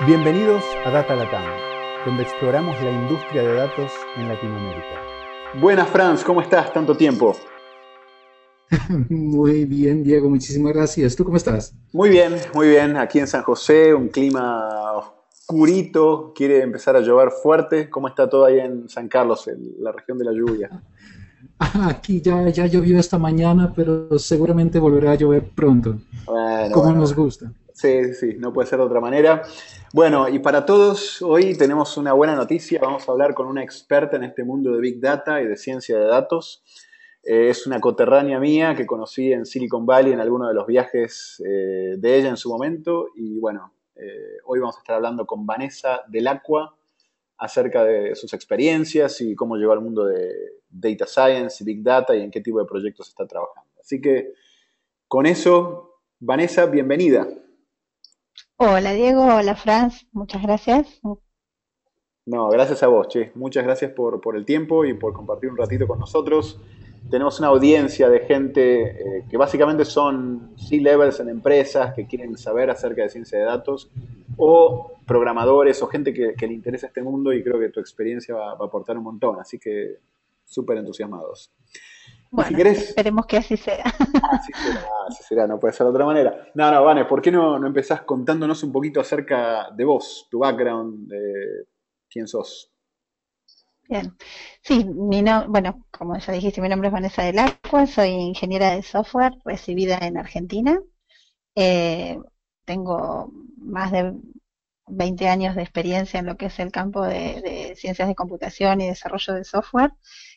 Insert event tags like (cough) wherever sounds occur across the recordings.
Bienvenidos a Data Latam, donde exploramos la industria de datos en Latinoamérica. Buenas, Franz, ¿cómo estás? Tanto tiempo. (laughs) Muy bien, Diego, muchísimas gracias. ¿Tú cómo estás? Muy bien, muy bien. Aquí en San José, un clima oscurito, quiere empezar a llover fuerte. ¿Cómo está todo ahí en San Carlos, en la región de la lluvia? Aquí ya, ya llovió esta mañana, pero seguramente volverá a llover pronto. como nos gusta. Sí, sí, no puede ser de otra manera. Bueno, y para todos, hoy tenemos una buena noticia. Vamos a hablar con una experta en este mundo de Big Data y de ciencia de datos. Eh, es una coterránea mía que conocí en Silicon Valley en alguno de los viajes eh, de ella en su momento. Y bueno, eh, hoy vamos a estar hablando con Vanessa del Aqua acerca de sus experiencias y cómo llegó al mundo de Data Science y Big Data y en qué tipo de proyectos está trabajando. Así que con eso, Vanessa, bienvenida. Hola Diego, hola Franz, muchas gracias. No, gracias a vos, Che. Muchas gracias por, por el tiempo y por compartir un ratito con nosotros tenemos una audiencia de gente eh, que básicamente son C-levels en empresas que quieren saber acerca de ciencia de datos o programadores o gente que, le interesa este mundo y creo que tu experiencia va, a aportar un montón, así que súper entusiasmados. Bueno, esperemos que así sea. Así será, así será, no puede ser de otra manera. No, no, Vane, ¿por qué no, no empezás contándonos un poquito acerca de vos, tu background, de quién sos? Bien. Sí, mi no, bueno, como ya dijiste, mi nombre es Vanessa del Acua, soy ingeniera de software recibida en Argentina. Eh, tengo más de 20 años de experiencia en lo que es el campo de, ciencias de computación y desarrollo de software.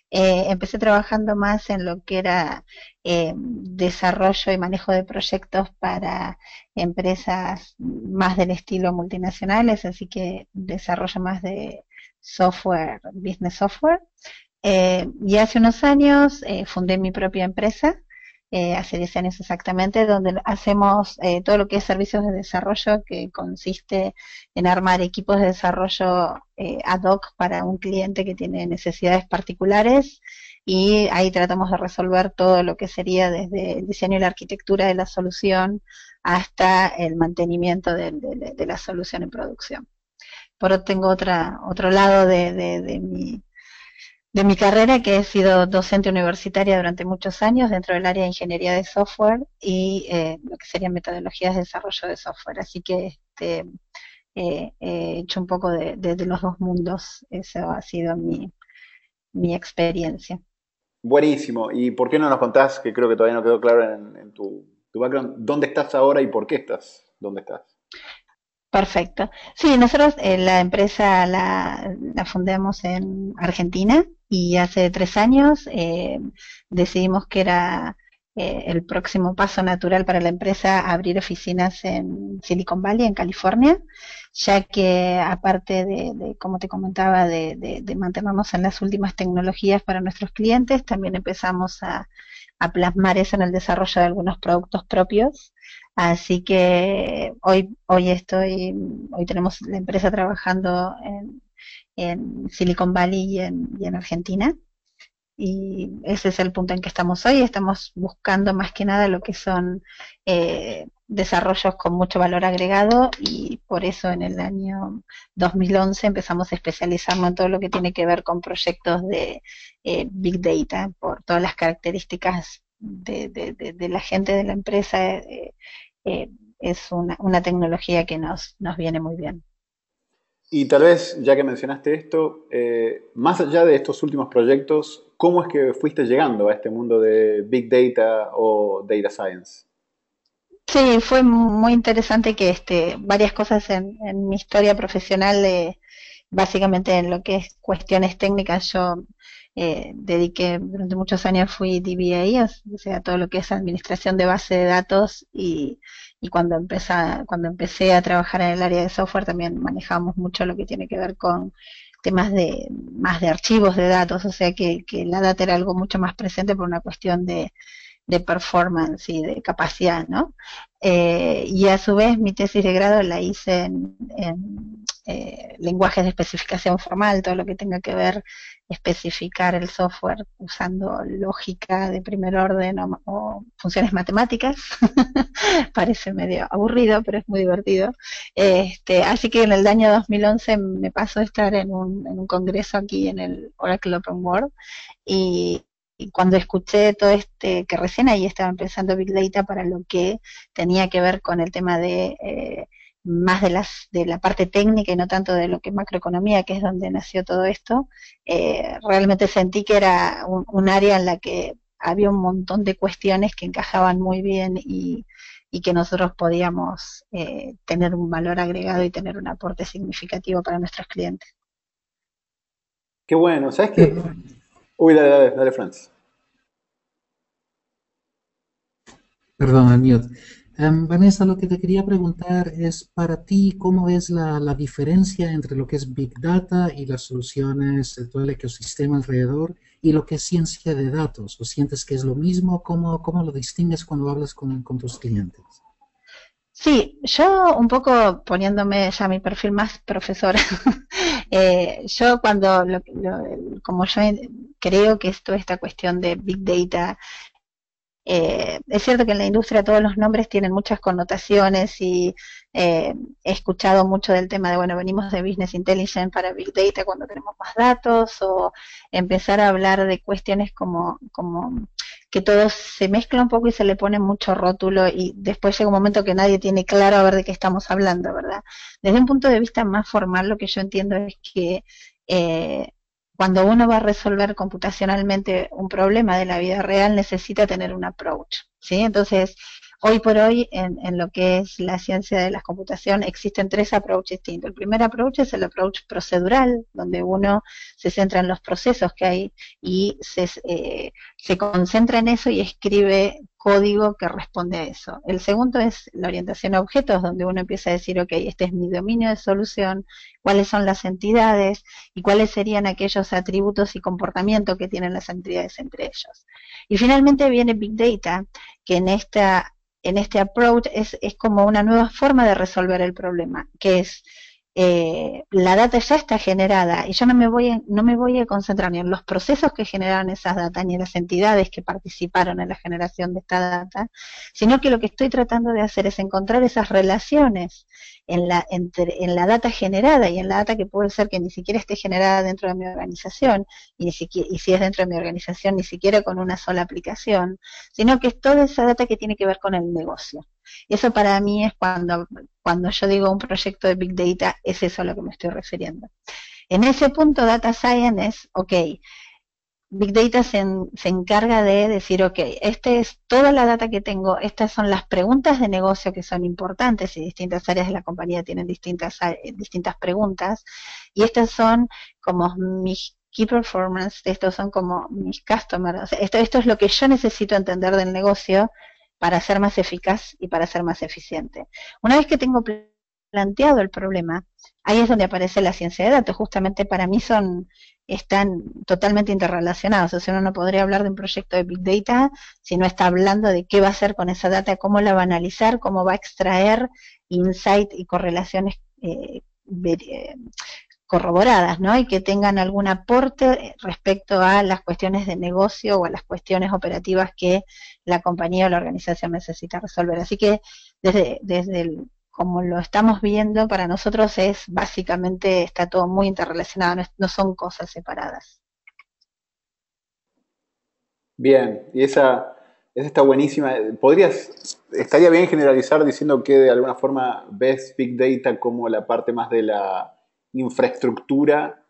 Eh, empecé trabajando más en lo que era eh, desarrollo y manejo de proyectos para empresas más del estilo multinacionales, así que desarrollo más de software, business software. Eh, y hace unos años eh, fundé mi propia empresa, eh, hace 10 años exactamente, donde hacemos todo lo que es servicios de desarrollo, que consiste en armar equipos de desarrollo ad hoc para un cliente que tiene necesidades particulares. Y ahí tratamos de resolver todo lo que sería desde el diseño y la arquitectura de la solución hasta el mantenimiento de la solución en producción. Por otro tengo otra, otro lado de, de, mi, de mi carrera, que he sido docente universitaria durante muchos años dentro del área de ingeniería de software y eh, lo que serían metodologías de desarrollo de software. Así que este, he hecho un poco de, los dos mundos. Esa ha sido mi, mi experiencia. Buenísimo. ¿Y por qué no nos contás, que creo que todavía no quedó claro en, en tu, tu background, dónde estás ahora y por qué estás? ¿Dónde estás? Perfecto. Sí, nosotros eh, la empresa la, la, fundamos en Argentina y hace tres años eh, decidimos que era eh, el próximo paso natural para la empresa abrir oficinas en Silicon Valley, en California, ya que aparte de, como te comentaba, de, mantenernos en las últimas tecnologías para nuestros clientes, también empezamos a, a plasmar eso en el desarrollo de algunos productos propios. Así que hoy, hoy estoy, hoy tenemos la empresa trabajando en, en Silicon Valley y en, Argentina. Y ese es el punto en que estamos hoy. Estamos buscando más que nada lo que son eh, desarrollos con mucho valor agregado y por eso en el año 2011 empezamos a especializarnos en todo lo que tiene que ver con proyectos de eh, Big Data por todas las características de, de, la gente de la empresa eh, eh, es una, una, tecnología que nos, nos viene muy bien. Y tal vez, ya que mencionaste esto, eh, más allá de estos últimos proyectos, ¿cómo es que fuiste llegando a este mundo de Big Data o Data Science? Sí, fue muy interesante que este, varias cosas en, mi historia profesional, básicamente en lo que es cuestiones técnicas, yo eh, dediqué durante muchos años fui DBA, o sea, todo lo que es administración de base de datos y, y cuando, empecé, cuando empecé a trabajar en el área de software también manejamos mucho lo que tiene que ver con temas de más de archivos de datos, o sea que, la data era algo mucho más presente por una cuestión de, de performance y de capacidad, ¿no? Eh, y a su vez mi tesis de grado la hice en, eh, lenguajes de especificación formal, todo lo que tenga que ver especificar el software usando lógica de primer orden o, funciones matemáticas. (laughs) Parece medio aburrido, pero es muy divertido. Este, así que en el año 2011 me pasó a estar en un, en un congreso aquí en el Oracle Open World y, cuando escuché todo este, que recién ahí estaba empezando Big Data para lo que tenía que ver con el tema de eh, más de, las, de la parte técnica y no tanto de lo que es macroeconomía, que es donde nació todo esto, eh, realmente sentí que era un, área en la que había un montón de cuestiones que encajaban muy bien y, que nosotros podíamos eh, tener un valor agregado y tener un aporte significativo para nuestros clientes. Qué bueno, ¿sabes qué? Uy, dale, dale, dale, Franz. Perdón, el Em, Vanessa, lo que te quería preguntar es para ti, ¿cómo es la, diferencia entre lo que es Big Data y las soluciones, de todo el ecosistema alrededor y lo que es ciencia de datos? ¿O sientes que es lo mismo? ¿Cómo, cómo lo distingues cuando hablas con, tus clientes? Sí, yo un poco poniéndome ya mi perfil más profesora, (laughs) eh, yo cuando, como yo creo que es toda esta cuestión de Big Data eh, es cierto que en la industria todos los nombres tienen muchas connotaciones y eh, he escuchado mucho del tema de, bueno, venimos de Business Intelligence para Big Data cuando tenemos más datos o empezar a hablar de cuestiones como, como que todo se mezcla un poco y se le pone mucho rótulo y después llega un momento que nadie tiene claro a ver de qué estamos hablando, ¿verdad? Desde un punto de vista más formal, lo que yo entiendo es que eh, cuando uno va a resolver computacionalmente un problema de la vida real, necesita tener un approach. ¿sí? Entonces, Hoy por hoy, en, lo que es la ciencia de la computación, existen tres approaches distintos. El primer approach es el approach procedural, donde uno se centra en los procesos que hay y se, eh, se concentra en eso y escribe código que responde a eso. El segundo es la orientación a objetos, donde uno empieza a decir, ok, este es mi dominio de solución, cuáles son las entidades y cuáles serían aquellos atributos y comportamientos que tienen las entidades entre ellos. Y finalmente viene Big Data, que en esta en este approach es, es como una nueva forma de resolver el problema, que es eh, la data ya está generada y yo no me voy a, no me voy a concentrar ni en los procesos que generaron esas datas ni en las entidades que participaron en la generación de esta data, sino que lo que estoy tratando de hacer es encontrar esas relaciones en la, en la data generada y en la data que puede ser que ni siquiera esté generada dentro de mi organización y, ni siquiera, y si es dentro de mi organización ni siquiera con una sola aplicación, sino que es toda esa data que tiene que ver con el negocio. Eso para mí es cuando, cuando yo digo un proyecto de Big Data, es eso a lo que me estoy refiriendo. En ese punto, Data Science es, ok, Big Data se, se, encarga de decir, ok, esta es toda la data que tengo, estas son las preguntas de negocio que son importantes y distintas áreas de la compañía tienen distintas, distintas preguntas, y estas son como mis key performance, estos son como mis customers, esto, esto es lo que yo necesito entender del negocio para ser más eficaz y para ser más eficiente. Una vez que tengo planteado el problema, ahí es donde aparece la ciencia de datos. Justamente para mí son están totalmente interrelacionados. O sea, uno no podría hablar de un proyecto de Big Data si no está hablando de qué va a hacer con esa data, cómo la va a analizar, cómo va a extraer insight y correlaciones eh, eh, corroboradas, ¿no? Y que tengan algún aporte respecto a las cuestiones de negocio o a las cuestiones operativas que la compañía o la organización necesita resolver. Así que desde, desde como lo estamos viendo, para nosotros es básicamente, está todo muy interrelacionado, no, son cosas separadas. Bien, y esa, esa está buenísima. ¿Podrías, estaría bien generalizar diciendo que de alguna forma ves Big Data como la parte más de la infraestructura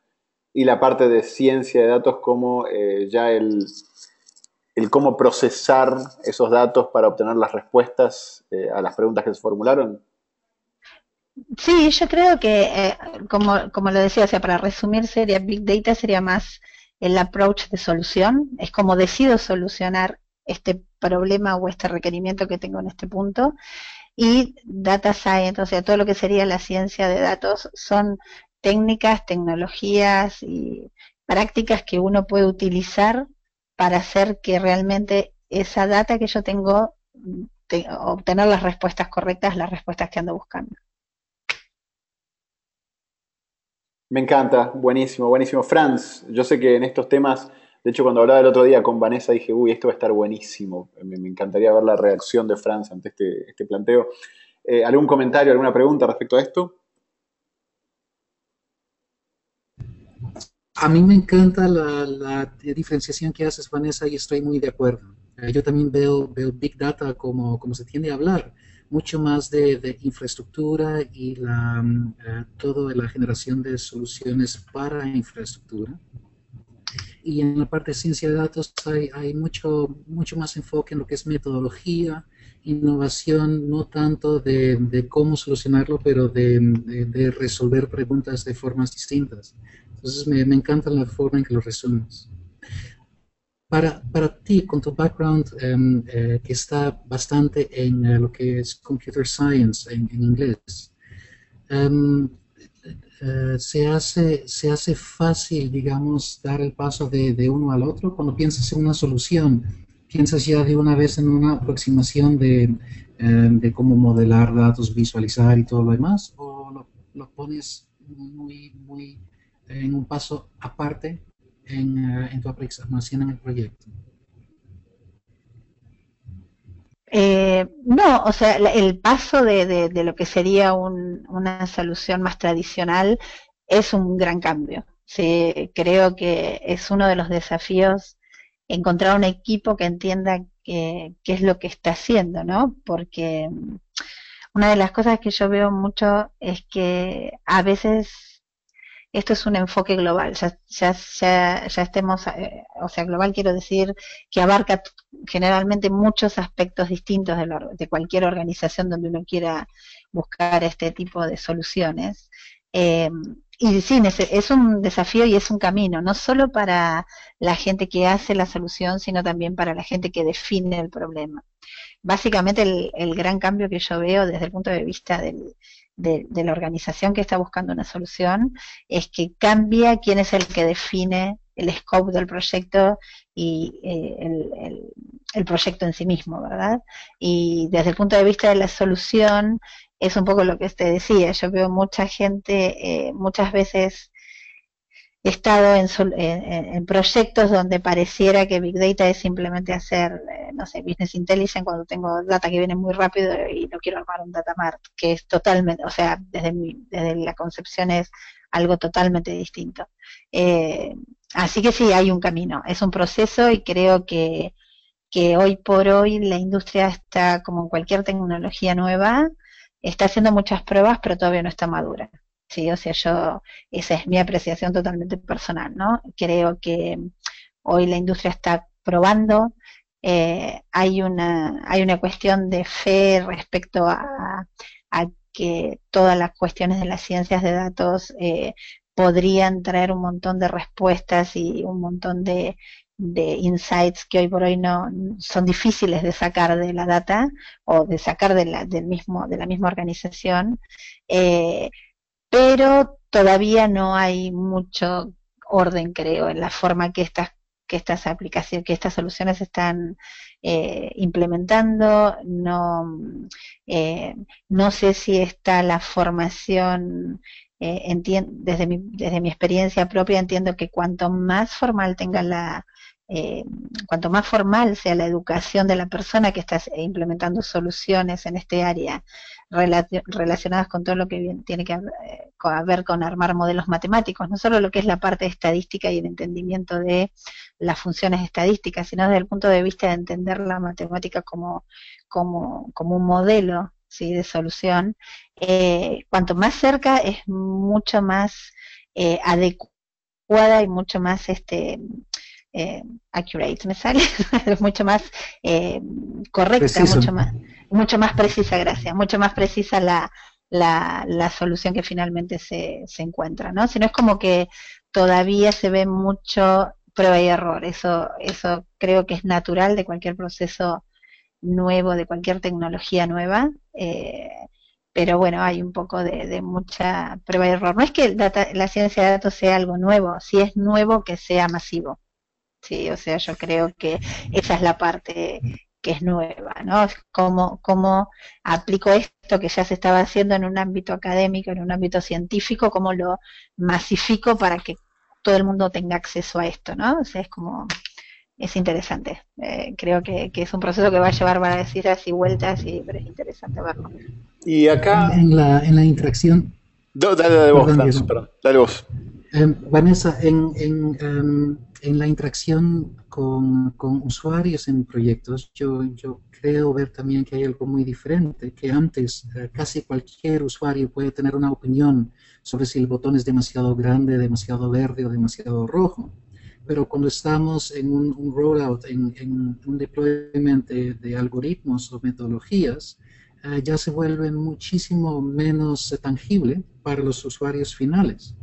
y la parte de ciencia de datos como eh, ya el, el, cómo procesar esos datos para obtener las respuestas eh, a las preguntas que se formularon? Sí, yo creo que, eh, como, como lo decía, o sea, para resumir, sería Big Data sería más el approach de solución, es como decido solucionar este problema o este requerimiento que tengo en este punto. Y Data Science, o sea, todo lo que sería la ciencia de datos, son técnicas, tecnologías y prácticas que uno puede utilizar para hacer que realmente esa data que yo tengo, obtener las respuestas correctas, las respuestas que ando buscando. Me encanta, buenísimo, buenísimo. Franz, yo sé que en estos temas, de hecho cuando hablaba el otro día con Vanessa dije, uy, esto va a estar buenísimo. Me, encantaría ver la reacción de Franz ante este, este planteo. Eh, ¿Algún comentario, alguna pregunta respecto a esto? A mí me encanta la, diferenciación que haces, Vanessa, y estoy muy de acuerdo. Eh, yo también veo, Big Data como, se tiende a hablar, mucho más de, infraestructura y la, mm, eh, toda la generación de soluciones para infraestructura. Y en la parte de ciencia de datos hay, hay mucho, mucho más enfoque en lo que es metodología, innovación, no tanto de, cómo solucionarlo, pero de, resolver preguntas de formas distintas. Entonces me, encanta la forma en que lo resumes. Para, para ti, con tu background eh, que está bastante en eh, lo que es computer science en, inglés, em, eh, se, hace, ¿se hace fácil, digamos, dar el paso de, de, uno al otro? Cuando piensas en una solución, ¿piensas ya de una vez en una aproximación de, em, de cómo modelar datos, visualizar y todo lo demás? ¿O lo pones muy, muy en un paso aparte en, eh, en tu aproximación en el proyecto? Eh, no, o sea, el paso de, de, lo que sería un, una solución más tradicional es un gran cambio. Sí, creo que es uno de los desafíos encontrar un equipo que entienda qué es lo que está haciendo, ¿no? Porque mm, una de las cosas que yo veo mucho es que a veces esto es un enfoque global, ya, ya, ya, estemos, eh, o sea, global quiero decir que abarca generalmente muchos aspectos distintos de, de cualquier organización donde uno quiera buscar este tipo de soluciones. Eh, y sí, es un desafío y es un camino, no solo para la gente que hace la solución, sino también para la gente que define el problema. Básicamente el gran cambio que yo veo desde el punto de vista del, de, la organización que está buscando una solución es que cambia quién es el que define el scope del proyecto y eh, el, el, proyecto en sí mismo, ¿verdad? Y desde el punto de vista de la solución, es un poco lo que usted decía. Yo veo mucha gente, eh, muchas veces estado en, proyectos donde pareciera que Big Data es simplemente hacer, eh, no sé, Business Intelligence cuando tengo data que viene muy rápido y no quiero armar un data mart, que es totalmente, o sea, desde, desde la concepción es algo totalmente distinto. Eh, así que sí, hay un camino, es un proceso y creo que, que hoy por hoy la industria está, como en cualquier tecnología nueva, está haciendo muchas pruebas, pero todavía no está madura. Sí, o sea, yo, esa es mi apreciación totalmente personal, ¿no? Creo que hoy la industria está probando, eh, hay, una, hay una cuestión de fe respecto a, que todas las cuestiones de las ciencias de datos eh, podrían traer un montón de respuestas y un montón de, insights que hoy por hoy no son difíciles de sacar de la data o de sacar de la, del mismo, de la misma organización. Eh, pero todavía no hay mucho orden, creo, en la forma que estas que estas aplicaciones, que estas soluciones están eh, implementando. No, eh, no sé si está la formación, eh, desde, mi, desde mi experiencia propia entiendo que cuanto más formal tenga la, eh, cuanto más formal sea la educación de la persona que está implementando soluciones en este área relacionadas con todo lo que tiene que eh, ver con armar modelos matemáticos, no solo lo que es la parte estadística y el entendimiento de las funciones estadísticas, sino desde el punto de vista de entender la matemática como, como, como un modelo de solución, eh, cuanto más cerca es mucho más adecuada y mucho más este eh, accurate, me sale, es (laughs) mucho más eh, correcta, mucho más, mucho más precisa, gracias, mucho más precisa la, la, la solución que finalmente se, se encuentra, ¿no? Si no es como que todavía se ve mucho prueba y error, eso, eso creo que es natural de cualquier proceso nuevo, de cualquier tecnología nueva, eh, pero bueno, hay un poco de, de, mucha prueba y error. No es que la ciencia de datos sea algo nuevo, si es nuevo que sea masivo. Sí, o sea, yo creo que esa es la parte que es nueva, ¿no? Cómo, cómo aplico esto que ya se estaba haciendo en un ámbito académico, en un ámbito científico, cómo lo masifico para que todo el mundo tenga acceso a esto, ¿no? O sea, es como, es interesante. Eh, creo que, es un proceso que va a llevar varias idas y vueltas, y, pero es interesante verlo. Y acá... En la, en la interacción... dale, dale, vos, perdón, dale vos. Em, Vanessa, en, en, em, en, la interacción con, con, usuarios en proyectos, yo, yo creo ver también que hay algo muy diferente, que antes eh, casi cualquier usuario puede tener una opinión sobre si el botón es demasiado grande, demasiado verde o demasiado rojo. Pero cuando estamos en un, rollout, en, en, un deployment de, algoritmos o metodologías, eh, ya se vuelve muchísimo menos tangible para los usuarios finales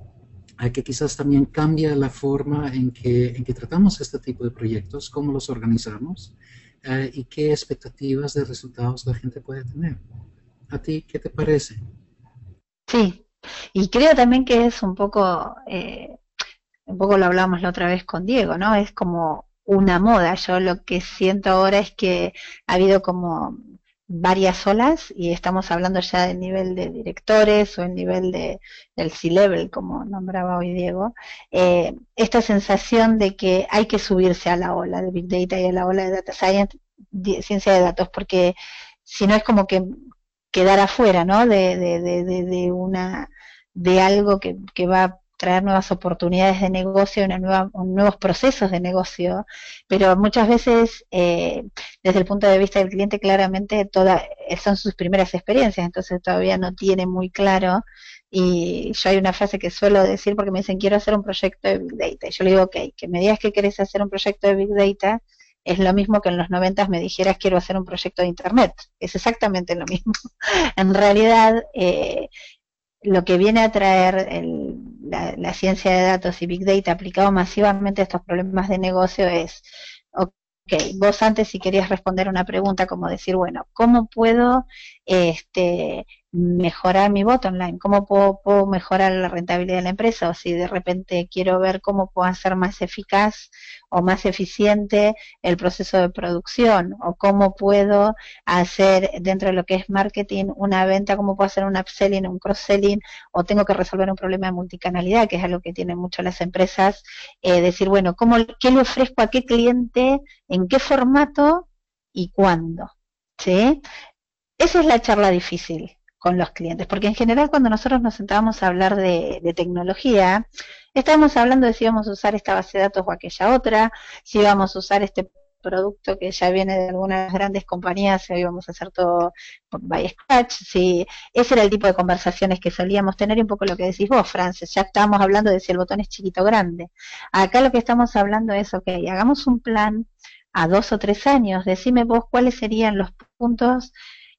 que quizás también cambia la forma en que, en que tratamos este tipo de proyectos, cómo los organizamos eh, y qué expectativas de resultados la gente puede tener. ¿A ti qué te parece? Sí, y creo también que es un poco, eh, un poco lo hablamos la otra vez con Diego, ¿no? Es como una moda. Yo lo que siento ahora es que ha habido como varias olas y estamos hablando ya del nivel de directores o el nivel de, del C-Level, como nombraba hoy Diego, eh, esta sensación de que hay que subirse a la ola de Big Data y a la ola de Data Science, ciencia de datos, porque si no es como que quedar afuera, ¿no? De, de, de, de, una de algo que, que va traer nuevas oportunidades de negocio, una nueva, nuevos procesos de negocio, pero muchas veces eh, desde el punto de vista del cliente claramente todas son sus primeras experiencias, entonces todavía no tiene muy claro y yo hay una frase que suelo decir porque me dicen quiero hacer un proyecto de Big Data y yo le digo ok, que me digas que querés hacer un proyecto de Big Data es lo mismo que en los 90 me dijeras quiero hacer un proyecto de Internet. Es exactamente lo mismo. (laughs) en realidad, eh, lo que viene a traer la, ciencia de datos y Big Data aplicado masivamente a estos problemas de negocio es, ok, vos antes si querías responder una pregunta como decir, bueno, ¿cómo puedo este, mejorar mi bottom line, cómo puedo, mejorar la rentabilidad de la empresa o si de repente quiero ver cómo puedo hacer más eficaz o más eficiente el proceso de producción o cómo puedo hacer dentro de lo que es marketing una venta, cómo puedo hacer un upselling, un cross-selling o tengo que resolver un problema de multicanalidad, que es algo que tienen mucho las empresas, eh, decir, bueno, ¿cómo, ¿qué le ofrezco a qué cliente, en qué formato y cuándo? ¿Sí? Esa es la charla difícil con los clientes, porque en general cuando nosotros nos sentábamos a hablar de, tecnología, estábamos hablando de si íbamos a usar esta base de datos o aquella otra, si íbamos a usar este producto que ya viene de algunas grandes compañías, si íbamos a hacer todo by scratch, si ese era el tipo de conversaciones que solíamos tener y un poco lo que decís vos, Frances, ya estábamos hablando de si el botón es chiquito o grande. Acá lo que estamos hablando es, ok, hagamos un plan a dos o tres años, decime vos cuáles serían los puntos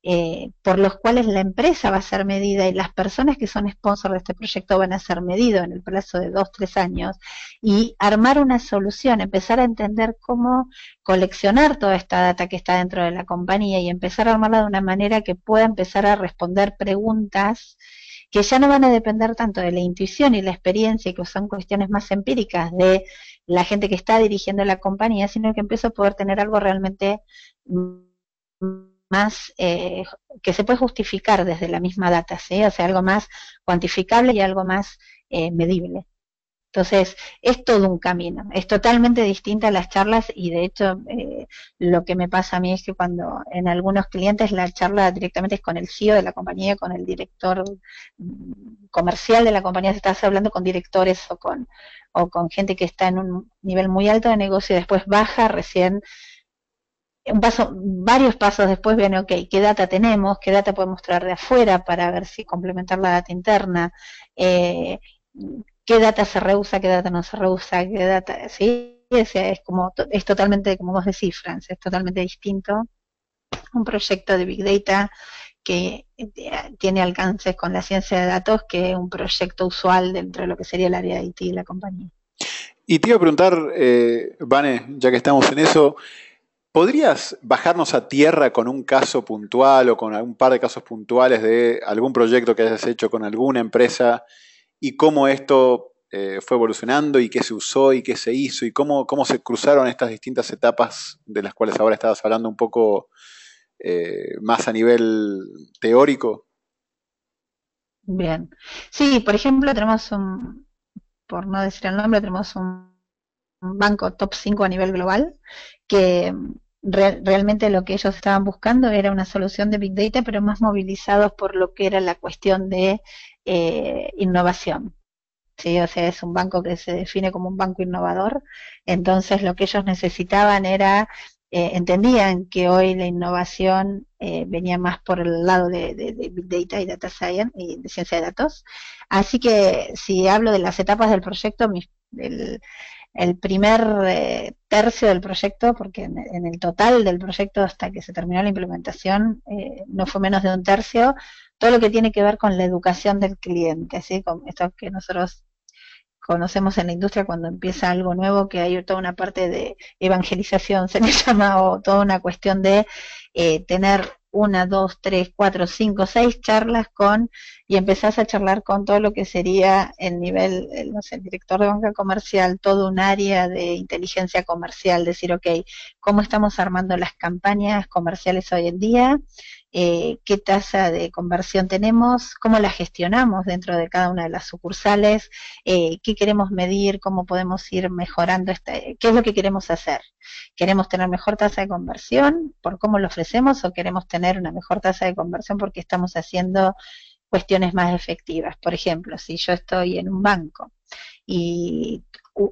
eh, por los cuales la empresa va a ser medida y las personas que son sponsors de este proyecto van a ser medidos en el plazo de dos, tres años y armar una solución, empezar a entender cómo coleccionar toda esta data que está dentro de la compañía y empezar a armarla de una manera que pueda empezar a responder preguntas que ya no van a depender tanto de la intuición y la experiencia, que son cuestiones más empíricas de la gente que está dirigiendo la compañía, sino que empieza a poder tener algo realmente más eh, que se puede justificar desde la misma data, ¿sí? o sea, algo más cuantificable y algo más eh, medible. Entonces, es todo un camino, es totalmente distinta a las charlas y de hecho eh, lo que me pasa a mí es que cuando en algunos clientes la charla directamente es con el CEO de la compañía, con el director mm, comercial de la compañía, se está hablando con directores o con, o con gente que está en un nivel muy alto de negocio y después baja recién paso, varios pasos después viene, ok, ¿qué data tenemos? ¿Qué data podemos traer de afuera para ver si complementar la data interna? Eh, ¿Qué data se reusa? ¿Qué data no se reusa? ¿Qué data? Sí, es, es como, es totalmente, como vos decís, es totalmente distinto. Un proyecto de Big Data que eh, tiene alcances con la ciencia de datos que un proyecto usual dentro de lo que sería el área de IT de la compañía. Y te iba a preguntar, eh, Vane, ya que estamos en eso, ¿Podrías bajarnos a tierra con un caso puntual o con un par de casos puntuales de algún proyecto que hayas hecho con alguna empresa y cómo esto eh, fue evolucionando y qué se usó y qué se hizo y cómo, cómo se cruzaron estas distintas etapas de las cuales ahora estabas hablando un poco eh, más a nivel teórico? Bien. Sí, por ejemplo, tenemos un, por no decir el nombre, tenemos un, banco top 5 a nivel global que realmente lo que ellos estaban buscando era una solución de Big Data, pero más movilizados por lo que era la cuestión de eh, innovación. Sí, o sea, es un banco que se define como un banco innovador. Entonces, lo que ellos necesitaban era eh, entendían que hoy la innovación eh, venía más por el lado de, Big Data y Data Science y de ciencia de datos. Así que si hablo de las etapas del proyecto, el, primer eh, tercio del proyecto, porque en, el total del proyecto hasta que se terminó la implementación no fue menos de un tercio, todo lo que tiene que ver con la educación del cliente, ¿sí? con esto que nosotros conocemos en la industria cuando empieza algo nuevo, que hay toda una parte de evangelización, se le (laughs) llama, o toda una cuestión de eh, tener una, dos, tres, cuatro, cinco, seis charlas con, y empezás a charlar con todo lo que sería el nivel, el, no sé, el director de banca comercial, todo un área de inteligencia comercial, decir, ok, ¿cómo estamos armando las campañas comerciales hoy en día? Eh, qué tasa de conversión tenemos, cómo la gestionamos dentro de cada una de las sucursales, eh, qué queremos medir, cómo podemos ir mejorando, este, qué es lo que queremos hacer. ¿Queremos tener mejor tasa de conversión por cómo lo ofrecemos o queremos tener una mejor tasa de conversión porque estamos haciendo cuestiones más efectivas? Por ejemplo, si yo estoy en un banco y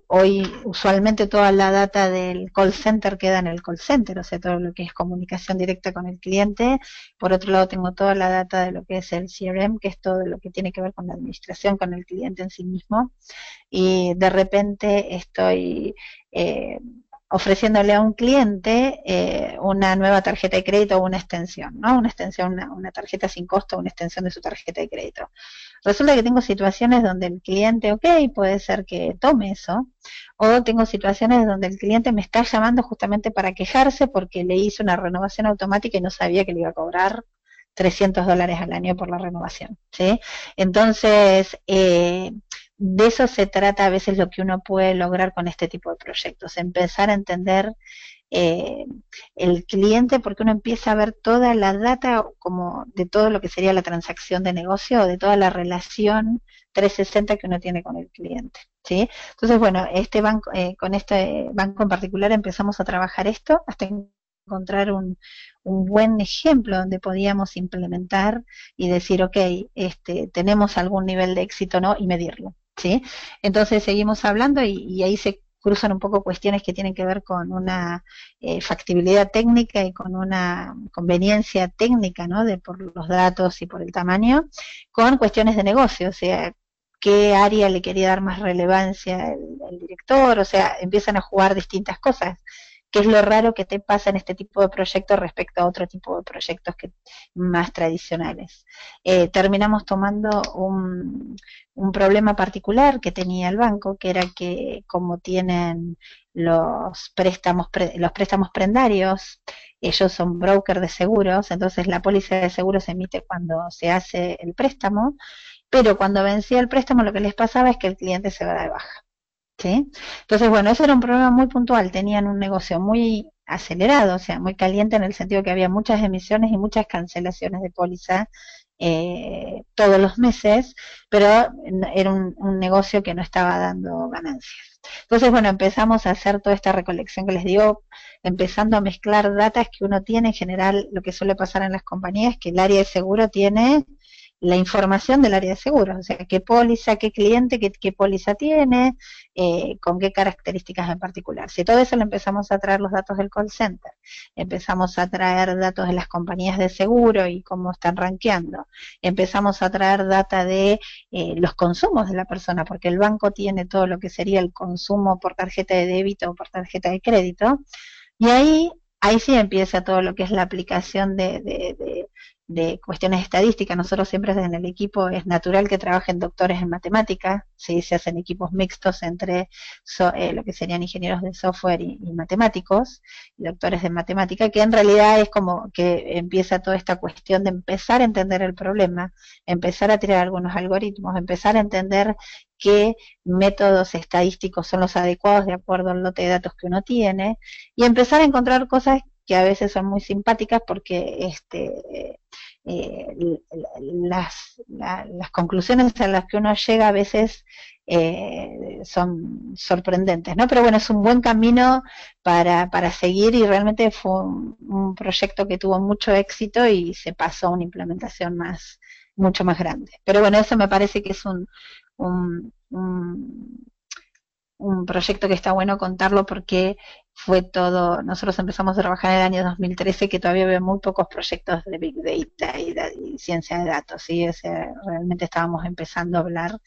hoy usualmente toda la data del call center queda en el call center, o sea, todo lo que es comunicación directa con el cliente. Por otro lado, tengo toda la data de lo que es el CRM, que es todo lo que tiene que ver con la administración, con el cliente en sí mismo. Y de repente estoy eh, ofreciéndole a un cliente eh, una nueva tarjeta de crédito o una extensión, ¿no? Una extensión, una, tarjeta sin costo, una extensión de su tarjeta de crédito. Resulta que tengo situaciones donde el cliente, ok, puede ser que tome eso, o tengo situaciones donde el cliente me está llamando justamente para quejarse porque le hice una renovación automática y no sabía que le iba a cobrar 300 dólares al año por la renovación, ¿sí? Entonces, eh, de eso se trata a veces lo que uno puede lograr con este tipo de proyectos, empezar a entender eh, el cliente porque uno empieza a ver toda la data como de todo lo que sería la transacción de negocio o de toda la relación 360 que uno tiene con el cliente. ¿sí? Entonces, bueno, este banco, eh, con este banco en particular empezamos a trabajar esto hasta encontrar un, un buen ejemplo donde podíamos implementar y decir, ok, este, tenemos algún nivel de éxito no y medirlo. ¿Sí? Entonces seguimos hablando y, ahí se cruzan un poco cuestiones que tienen que ver con una eh, factibilidad técnica y con una conveniencia técnica, ¿no? De por los datos y por el tamaño, con cuestiones de negocio, o sea, qué área le quería dar más relevancia el director, o sea, empiezan a jugar distintas cosas qué es lo raro que te pasa en este tipo de proyectos respecto a otro tipo de proyectos que, más tradicionales. Eh, terminamos tomando un, problema particular que tenía el banco, que era que como tienen los préstamos, los préstamos prendarios, ellos son broker de seguros, entonces la póliza de seguros se emite cuando se hace el préstamo, pero cuando vencía el préstamo lo que les pasaba es que el cliente se va de baja. ¿Sí? Entonces, bueno, eso era un problema muy puntual, tenían un negocio muy acelerado, o sea, muy caliente en el sentido que había muchas emisiones y muchas cancelaciones de póliza eh, todos los meses, pero era un, negocio que no estaba dando ganancias. Entonces, bueno, empezamos a hacer toda esta recolección que les digo, empezando a mezclar datos que uno tiene en general, lo que suele pasar en las compañías, que el área de seguro tiene la información del área de seguros, o sea, qué póliza, qué cliente, qué, póliza tiene, eh, con qué características en particular. Si todo eso le empezamos a traer los datos del call center, empezamos a traer datos de las compañías de seguro y cómo están rankeando, empezamos a traer data de eh, los consumos de la persona, porque el banco tiene todo lo que sería el consumo por tarjeta de débito o por tarjeta de crédito, y ahí ahí sí empieza todo lo que es la aplicación de, de cuestiones estadísticas. Nosotros siempre en el equipo es natural que trabajen doctores en matemática, ¿sí? se hacen equipos mixtos entre eh, lo que serían ingenieros de software y, matemáticos, y doctores de matemática, que en realidad es como que empieza toda esta cuestión de empezar a entender el problema, empezar a tirar algunos algoritmos, empezar a entender qué métodos estadísticos son los adecuados de acuerdo al lote de datos que uno tiene y empezar a encontrar cosas que a veces son muy simpáticas porque este, eh, las, las conclusiones a las que uno llega a veces eh, son sorprendentes, ¿no? Pero bueno, es un buen camino para, para seguir y realmente fue un, proyecto que tuvo mucho éxito y se pasó a una implementación más, mucho más grande. Pero bueno, eso me parece que es un, un, un proyecto que está bueno contarlo porque fue todo, nosotros empezamos a trabajar en el año 2013 que todavía había muy pocos proyectos de Big Data y, ciencia de datos, ¿sí? realmente estábamos empezando a hablar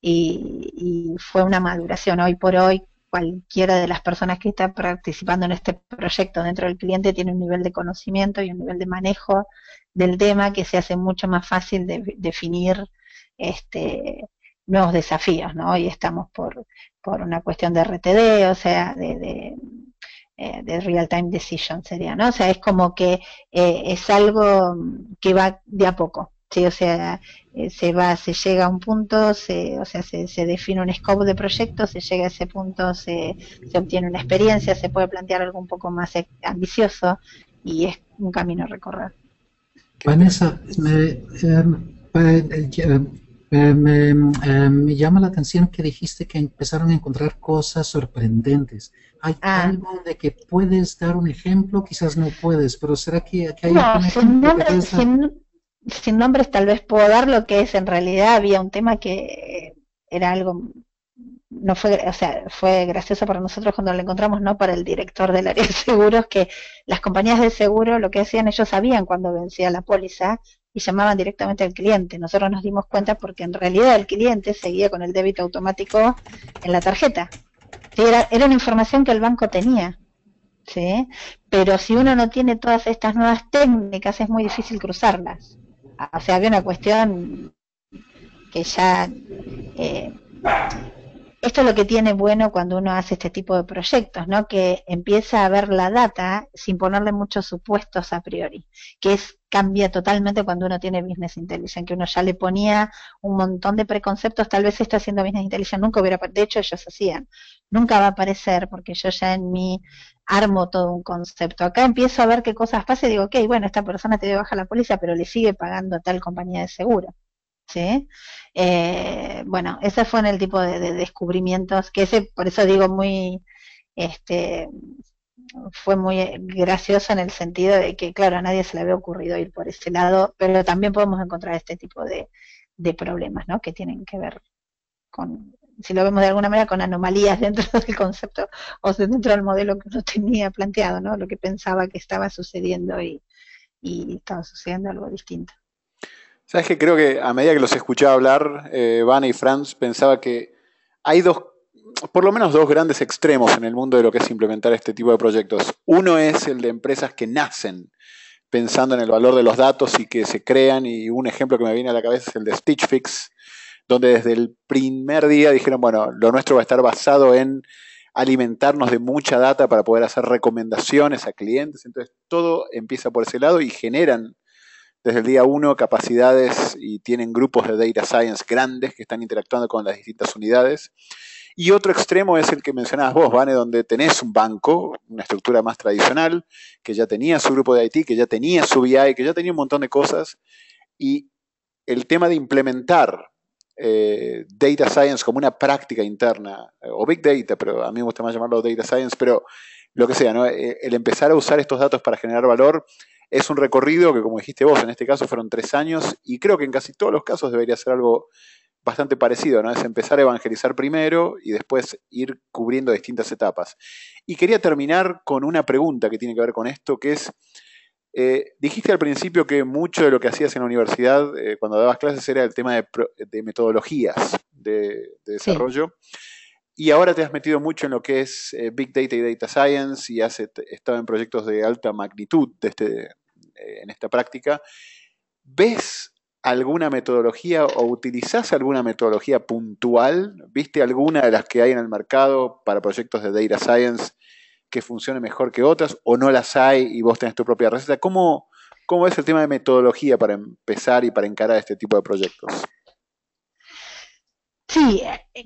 y, fue una maduración. Hoy por hoy cualquiera de las personas que está participando en este proyecto dentro del cliente tiene un nivel de conocimiento y un nivel de manejo del tema que se hace mucho más fácil de definir este, nuevos desafíos, ¿no? Y estamos por, por una cuestión de RTD, o sea, de, eh, de, real time decision sería, ¿no? O sea, es como que eh, es algo que va de a poco, ¿sí? O sea, eh, se va, se llega a un punto, se, o sea, se, se, define un scope de proyecto, se llega a ese punto, se, se obtiene una experiencia, se puede plantear algo un poco más ambicioso y es un camino a recorrer. Vanessa, me, eh, me, eh, me, llama la atención que dijiste que empezaron a encontrar cosas sorprendentes. ¿Hay ah. algo de que puedes dar un ejemplo? Quizás no puedes, pero ¿será que, hay no, sin, nombres, sin, nombres tal vez puedo dar lo que es. En realidad había un tema que era algo no fue, o sea, fue gracioso para nosotros cuando lo encontramos, no para el director del área de seguros, que las compañías de seguro lo que hacían, ellos sabían cuando vencía la póliza y llamaban directamente al cliente. Nosotros nos dimos cuenta porque en realidad el cliente seguía con el débito automático en la tarjeta. Era, era una información que el banco tenía. ¿sí? Pero si uno no tiene todas estas nuevas técnicas es muy difícil cruzarlas. O sea, había una cuestión que ya... Eh, esto es lo que tiene bueno cuando uno hace este tipo de proyectos, ¿no? Que empieza a ver la data sin ponerle muchos supuestos a priori, que es cambia totalmente cuando uno tiene business intelligence, que uno ya le ponía un montón de preconceptos, tal vez esto haciendo business intelligence nunca hubiera, de hecho ellos hacían, nunca va a aparecer porque yo ya en mí armo todo un concepto. Acá empiezo a ver qué cosas pasan y digo, ok, bueno, esta persona te dio baja la policía, pero le sigue pagando a tal compañía de seguro. ¿Sí? Eh, bueno, ese fue en el tipo de, descubrimientos que ese, por eso digo, muy, este, fue muy gracioso en el sentido de que, claro, a nadie se le había ocurrido ir por ese lado, pero también podemos encontrar este tipo de, de problemas, ¿no? Que tienen que ver con, si lo vemos de alguna manera, con anomalías (laughs) dentro del concepto o dentro del modelo que uno tenía planteado, ¿no? Lo que pensaba que estaba sucediendo y estaba sucediendo algo distinto. Sabes que creo que a medida que los escuchaba hablar, eh, y Franz, pensaba que hay dos, por lo menos dos grandes extremos en el mundo de lo que es implementar este tipo de proyectos. Uno es el de empresas que nacen pensando en el valor de los datos y que se crean, y un ejemplo que me viene a la cabeza es el de Stitch Fix, donde desde el primer día dijeron, bueno, lo nuestro va a estar basado en alimentarnos de mucha data para poder hacer recomendaciones a clientes. Entonces, todo empieza por ese lado y generan desde el día uno capacidades y tienen grupos de data science grandes que están interactuando con las distintas unidades. Y otro extremo es el que mencionabas vos, Vane, donde tenés un banco, una estructura más tradicional, que ya tenía su grupo de IT, que ya tenía su BI, que ya tenía un montón de cosas. Y el tema de implementar eh, data science como una práctica interna, eh, o big data, pero a mí me gusta más llamarlo data science, pero lo que sea. Eh, el empezar a usar estos datos para generar valor es un recorrido que, como dijiste vos, en este caso fueron tres años y creo que en casi todos los casos debería ser algo bastante parecido, ¿no? Es empezar a evangelizar primero y después ir cubriendo distintas etapas. Y quería terminar con una pregunta que tiene que ver con esto, que es, eh, dijiste al principio que mucho de lo que hacías en la universidad eh, cuando dabas clases era el tema de, metodologías de, desarrollo. Y ahora te has metido mucho en lo que es eh, Big Data y Data Science y has estado en proyectos de alta magnitud este, eh, en esta práctica. ¿Ves alguna metodología o utilizás alguna metodología puntual? ¿Viste alguna de las que hay en el mercado para proyectos de Data Science que funcione mejor que otras o no las hay y vos tenés tu propia receta? ¿Cómo, cómo es el tema de metodología para empezar y para encarar este tipo de proyectos? Sí,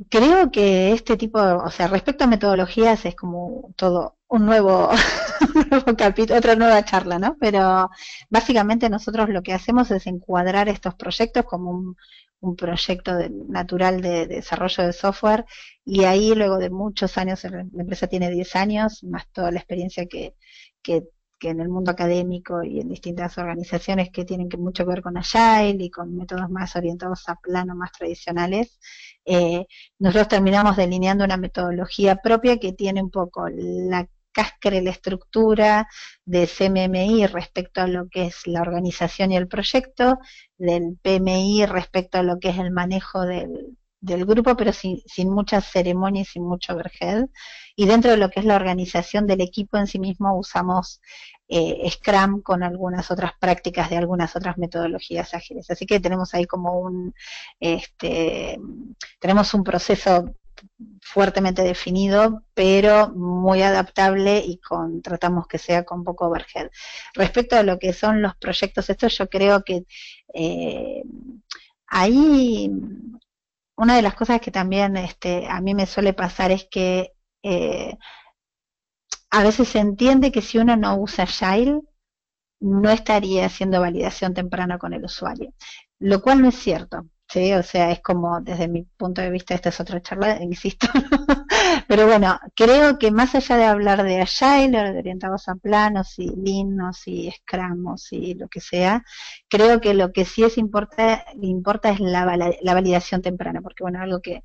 creo que este tipo, o sea, respecto a metodologías es como todo un nuevo, (laughs) nuevo capítulo, otra nueva charla, ¿no? Pero básicamente nosotros lo que hacemos es encuadrar estos proyectos como un, un proyecto natural de, desarrollo de software y ahí luego de muchos años, la empresa tiene 10 años, más toda la experiencia que, que, en el mundo académico y en distintas organizaciones que tienen que mucho que ver con Agile y con métodos más orientados a plano más tradicionales, eh, nosotros terminamos delineando una metodología propia que tiene un poco la cáscara la estructura de CMMI respecto a lo que es la organización y el proyecto, del PMI respecto a lo que es el manejo del, grupo, pero sin, sin muchas ceremonias, sin mucho overhead. Y dentro de lo que es la organización del equipo en sí mismo usamos eh, Scrum con algunas otras prácticas de algunas otras metodologías ágiles. Así que tenemos ahí como un, este, tenemos un proceso fuertemente definido, pero muy adaptable y con, tratamos que sea con poco overhead. Respecto a lo que son los proyectos estos, yo creo que eh, ahí una de las cosas que también este, a mí me suele pasar es que eh, a veces se entiende que si uno no usa Agile, no estaría haciendo validación temprana con el usuario, lo cual no es cierto. Sí, o sea, es como desde mi punto de vista, esta es otra charla, (laughs) insisto. Pero bueno, creo que más allá de hablar de Agile, de orientados a planos y si Scrum, o si lo que sea, creo que lo que sí es importa, importa es la, la validación temprana, porque bueno, algo que,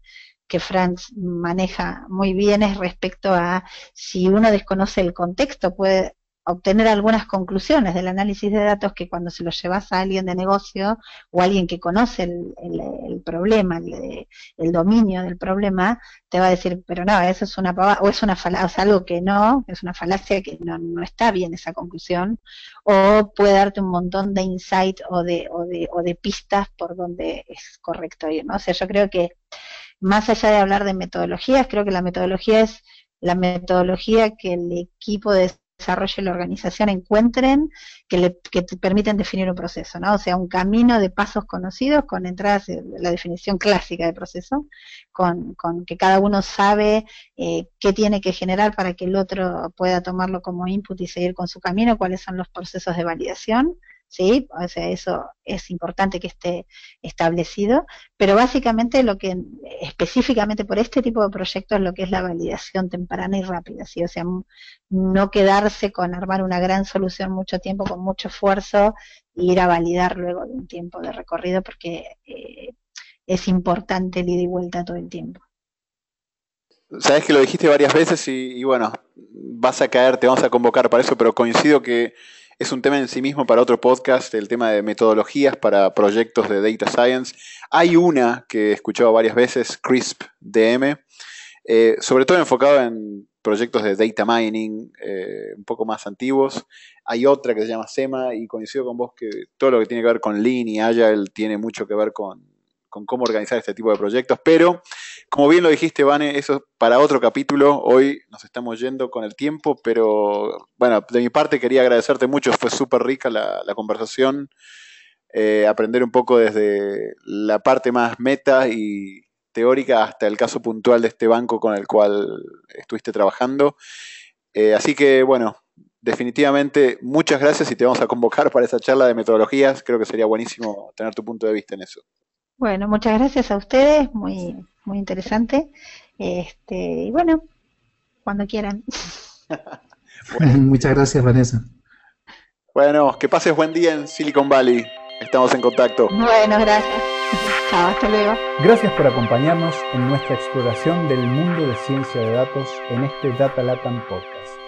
que Franz maneja muy bien es respecto a si uno desconoce el contexto, puede obtener algunas conclusiones del análisis de datos que cuando se lo llevas a alguien de negocio o alguien que conoce el, problema, el, dominio del problema, te va a decir, pero no, eso es una o es una falacia, o sea, algo que no, es una falacia que no, no, está bien esa conclusión, o puede darte un montón de insight o de, o de, o de pistas por donde es correcto ir, ¿no? O sea, yo creo que más allá de hablar de metodologías, creo que la metodología es la metodología que el equipo de desarrollo y la organización encuentren que, le, que te permiten definir un proceso, ¿no? O sea, un camino de pasos conocidos con entradas, la definición clásica de proceso, con, con que cada uno sabe eh, qué tiene que generar para que el otro pueda tomarlo como input y seguir con su camino, cuáles son los procesos de validación, ¿sí? O sea, eso es importante que esté establecido, pero básicamente lo que específicamente por este tipo de proyectos lo que es la validación temprana y rápida, ¿sí? O sea, no quedarse con armar una gran solución mucho tiempo, con mucho esfuerzo, e ir a validar luego de un tiempo de recorrido, porque eh, es importante el ida y vuelta todo el tiempo. Sabes que lo dijiste varias veces y, y bueno, vas a caer, te vamos a convocar para eso, pero coincido que es un tema en sí mismo para otro podcast, el tema de metodologías para proyectos de data science. Hay una que he escuchado varias veces, CRISP DM, eh, sobre todo enfocado en proyectos de data mining eh, un poco más antiguos. Hay otra que se llama SEMA y coincido con vos que todo lo que tiene que ver con Lean y Agile tiene mucho que ver con con cómo organizar este tipo de proyectos, pero como bien lo dijiste, Vane, eso es para otro capítulo. Hoy nos estamos yendo con el tiempo, pero bueno, de mi parte quería agradecerte mucho, fue súper rica la, conversación, eh, aprender un poco desde la parte más meta y teórica hasta el caso puntual de este banco con el cual estuviste trabajando. Eh, así que bueno, definitivamente muchas gracias y te vamos a convocar para esa charla de metodologías. Creo que sería buenísimo tener tu punto de vista en eso. Bueno, muchas gracias a ustedes, muy, muy interesante. Este, y bueno, cuando quieran. (laughs) Muchas gracias, Vanessa. Bueno, que pases buen día en Silicon Valley. Estamos en contacto. Bueno, gracias. (laughs) Chao, hasta luego. Gracias por acompañarnos en nuestra exploración del mundo de ciencia de datos en este Data Latam Podcast.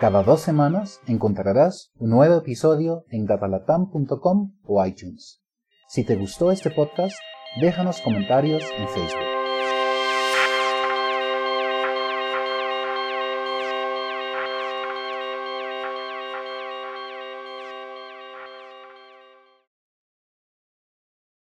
Cada dos semanas encontrarás un nuevo episodio en datalatam.com o iTunes. Si te gustó este podcast, déjanos comentarios en Facebook.